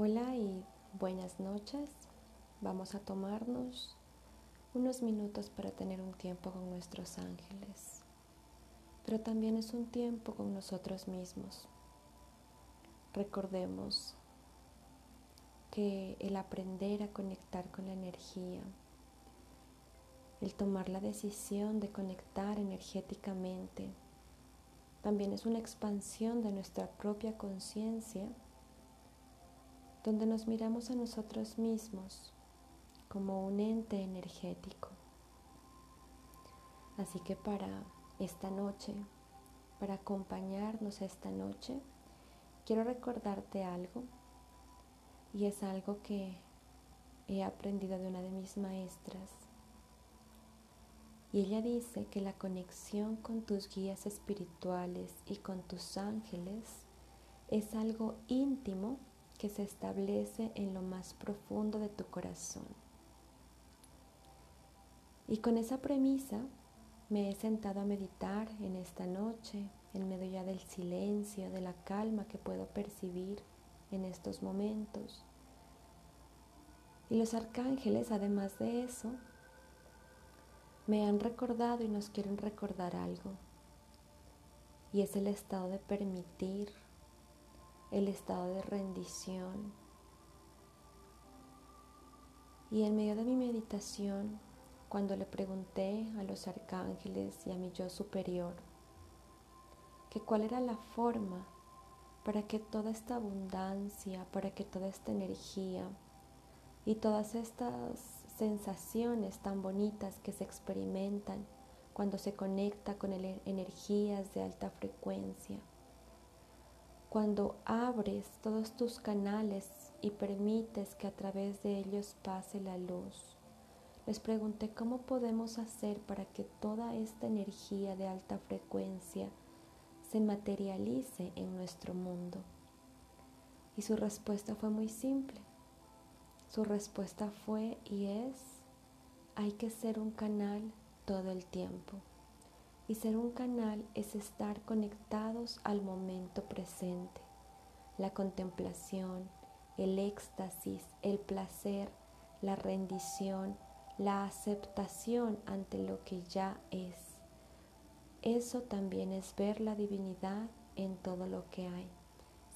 Hola y buenas noches. Vamos a tomarnos unos minutos para tener un tiempo con nuestros ángeles, pero también es un tiempo con nosotros mismos. Recordemos que el aprender a conectar con la energía, el tomar la decisión de conectar energéticamente, también es una expansión de nuestra propia conciencia donde nos miramos a nosotros mismos como un ente energético. Así que para esta noche, para acompañarnos esta noche, quiero recordarte algo y es algo que he aprendido de una de mis maestras. Y ella dice que la conexión con tus guías espirituales y con tus ángeles es algo íntimo que se establece en lo más profundo de tu corazón. Y con esa premisa me he sentado a meditar en esta noche, en medio ya del silencio, de la calma que puedo percibir en estos momentos. Y los arcángeles, además de eso, me han recordado y nos quieren recordar algo. Y es el estado de permitir el estado de rendición. Y en medio de mi meditación, cuando le pregunté a los arcángeles y a mi yo superior que cuál era la forma para que toda esta abundancia, para que toda esta energía y todas estas sensaciones tan bonitas que se experimentan cuando se conecta con energías de alta frecuencia, cuando abres todos tus canales y permites que a través de ellos pase la luz. Les pregunté cómo podemos hacer para que toda esta energía de alta frecuencia se materialice en nuestro mundo. Y su respuesta fue muy simple. Su respuesta fue y es, hay que ser un canal todo el tiempo. Y ser un canal es estar conectados al momento presente, la contemplación, el éxtasis, el placer, la rendición, la aceptación ante lo que ya es. Eso también es ver la divinidad en todo lo que hay,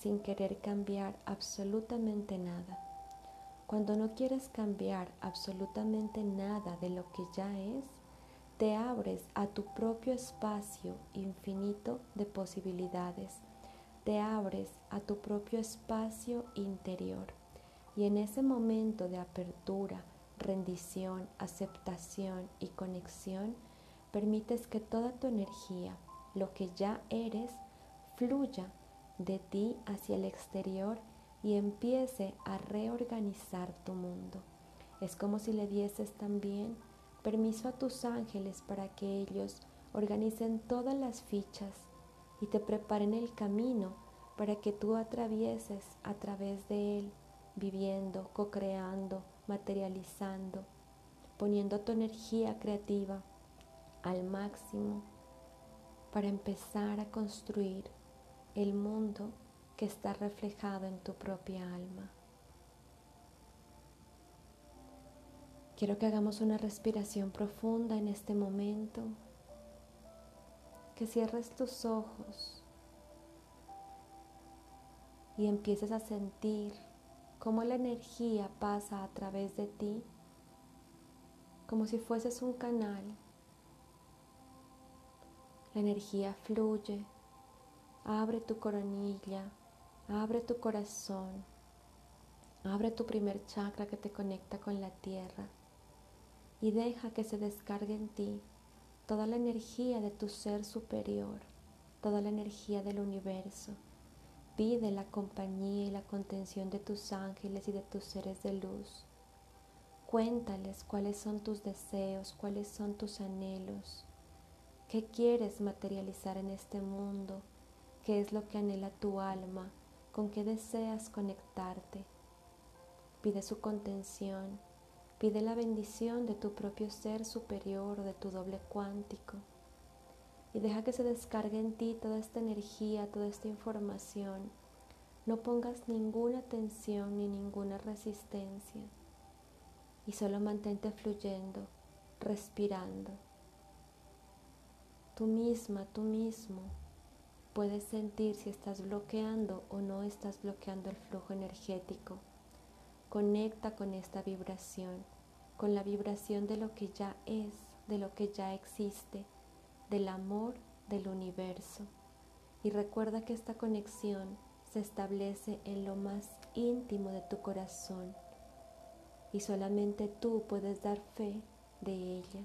sin querer cambiar absolutamente nada. Cuando no quieres cambiar absolutamente nada de lo que ya es, te abres a tu propio espacio infinito de posibilidades, te abres a tu propio espacio interior y en ese momento de apertura, rendición, aceptación y conexión, permites que toda tu energía, lo que ya eres, fluya de ti hacia el exterior y empiece a reorganizar tu mundo. Es como si le dieses también permiso a tus ángeles para que ellos organicen todas las fichas y te preparen el camino para que tú atravieses a través de él, viviendo, co-creando, materializando, poniendo tu energía creativa al máximo para empezar a construir el mundo que está reflejado en tu propia alma. Quiero que hagamos una respiración profunda en este momento, que cierres tus ojos y empieces a sentir cómo la energía pasa a través de ti, como si fueses un canal. La energía fluye, abre tu coronilla, abre tu corazón, abre tu primer chakra que te conecta con la tierra y deja que se descargue en ti toda la energía de tu ser superior, toda la energía del universo. Pide la compañía y la contención de tus ángeles y de tus seres de luz. Cuéntales cuáles son tus deseos, cuáles son tus anhelos, qué quieres materializar en este mundo, qué es lo que anhela tu alma, con qué deseas conectarte. Pide su contención Pide la bendición de tu propio ser superior o de tu doble cuántico y deja que se descargue en ti toda esta energía, toda esta información No pongas ninguna tensión ni ninguna resistencia y solo mantente fluyendo, respirando. Tú misma, tú mismo puedes sentir si estás bloqueando o no estás bloqueando el flujo energético. Conecta con esta vibración, con la vibración de lo que ya es, de lo que ya existe, del amor del universo. Y recuerda que esta conexión se establece en lo más íntimo de tu corazón y solamente tú puedes dar fe de ella.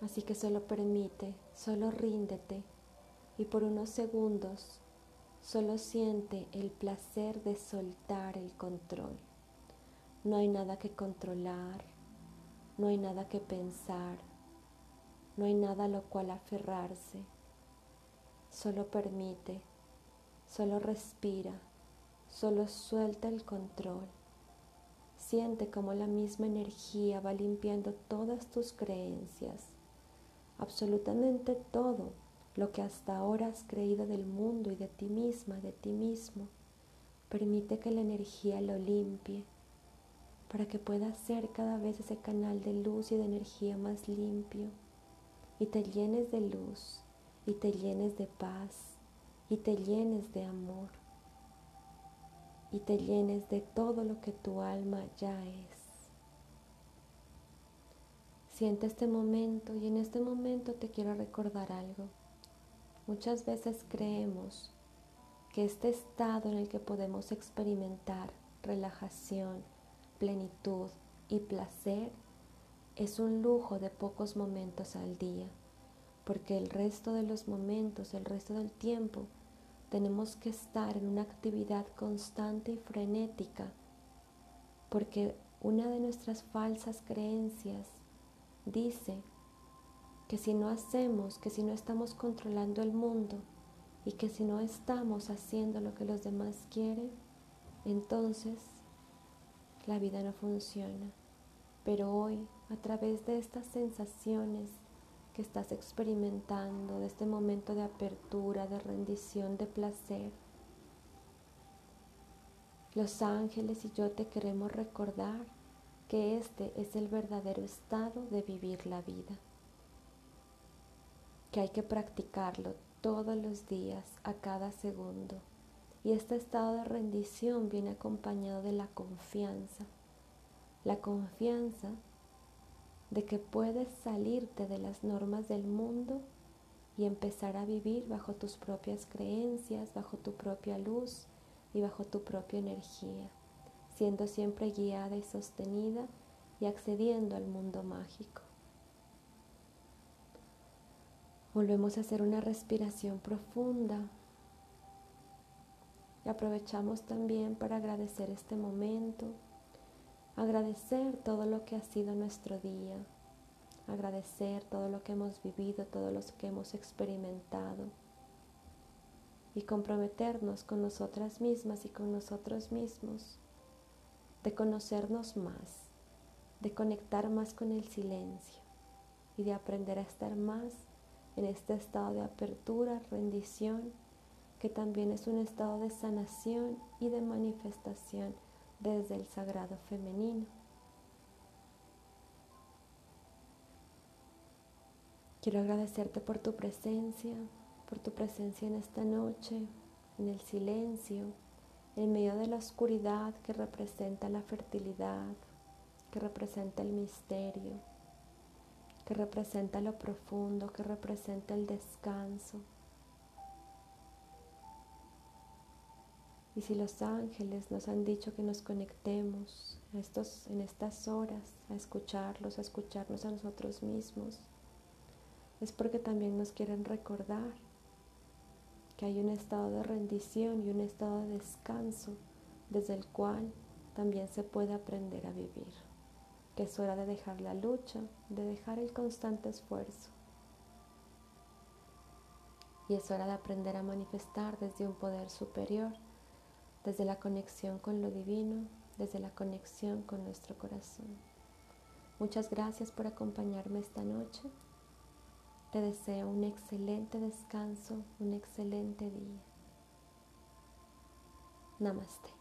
Así que solo permite, solo ríndete y por unos segundos solo siente el placer de soltar el control. No hay nada que controlar, no hay nada que pensar, no hay nada a lo cual aferrarse. Solo permite, solo respira, solo suelta el control. Siente como la misma energía va limpiando todas tus creencias, absolutamente todo lo que hasta ahora has creído del mundo y de ti misma, de ti mismo. Permite que la energía lo limpie para que pueda ser cada vez ese canal de luz y de energía más limpio y te llenes de luz y te llenes de paz y te llenes de amor y te llenes de todo lo que tu alma ya es. Siente este momento y en este momento te quiero recordar algo. Muchas veces creemos que este estado en el que podemos experimentar relajación, plenitud y placer es un lujo de pocos momentos al día porque el resto de los momentos, el resto del tiempo, tenemos que estar en una actividad constante y frenética, porque una de nuestras falsas creencias dice que si no hacemos, que si no estamos controlando el mundo y que si no estamos haciendo lo que los demás quieren, entonces la vida no funciona. Pero hoy, a través de estas sensaciones, que estás experimentando, de este momento de apertura, de rendición, de placer. Los ángeles y yo te queremos recordar que este es el verdadero estado de vivir la vida, que hay que practicarlo todos los días, a cada segundo. Y este estado de rendición viene acompañado de la confianza. La confianza de que puedes salirte de las normas del mundo y empezar a vivir bajo tus propias creencias, bajo tu propia luz y bajo tu propia energía, siendo siempre guiada y sostenida y accediendo al mundo mágico. Volvemos a hacer una respiración profunda. Y aprovechamos también para agradecer este momento agradecer todo lo que ha sido nuestro día, agradecer todo lo que hemos vivido, todo lo que hemos experimentado y comprometernos con nosotras mismas y con nosotros mismos, de conocernos más, de conectar más con el silencio y de aprender a estar más en este estado de apertura, rendición, que también es un estado de sanación y de manifestación desde el sagrado femenino. Quiero agradecerte por tu presencia, por tu presencia en esta noche, en el silencio, en medio de la oscuridad que representa la fertilidad, que representa el misterio, que representa lo profundo, que representa el descanso. Y si los ángeles nos han dicho que nos conectemos en estas horas a escucharlos, a escucharnos a nosotros mismos, es porque también nos quieren recordar que hay un estado de rendición y un estado de descanso desde el cual también se puede aprender a vivir, es hora de dejar la lucha, de dejar el constante esfuerzo. Y es hora de aprender a manifestar desde un poder superior desde la conexión con lo divino, desde la conexión con nuestro corazón. Muchas gracias por acompañarme esta noche. Te deseo un excelente descanso, un excelente día. Namaste.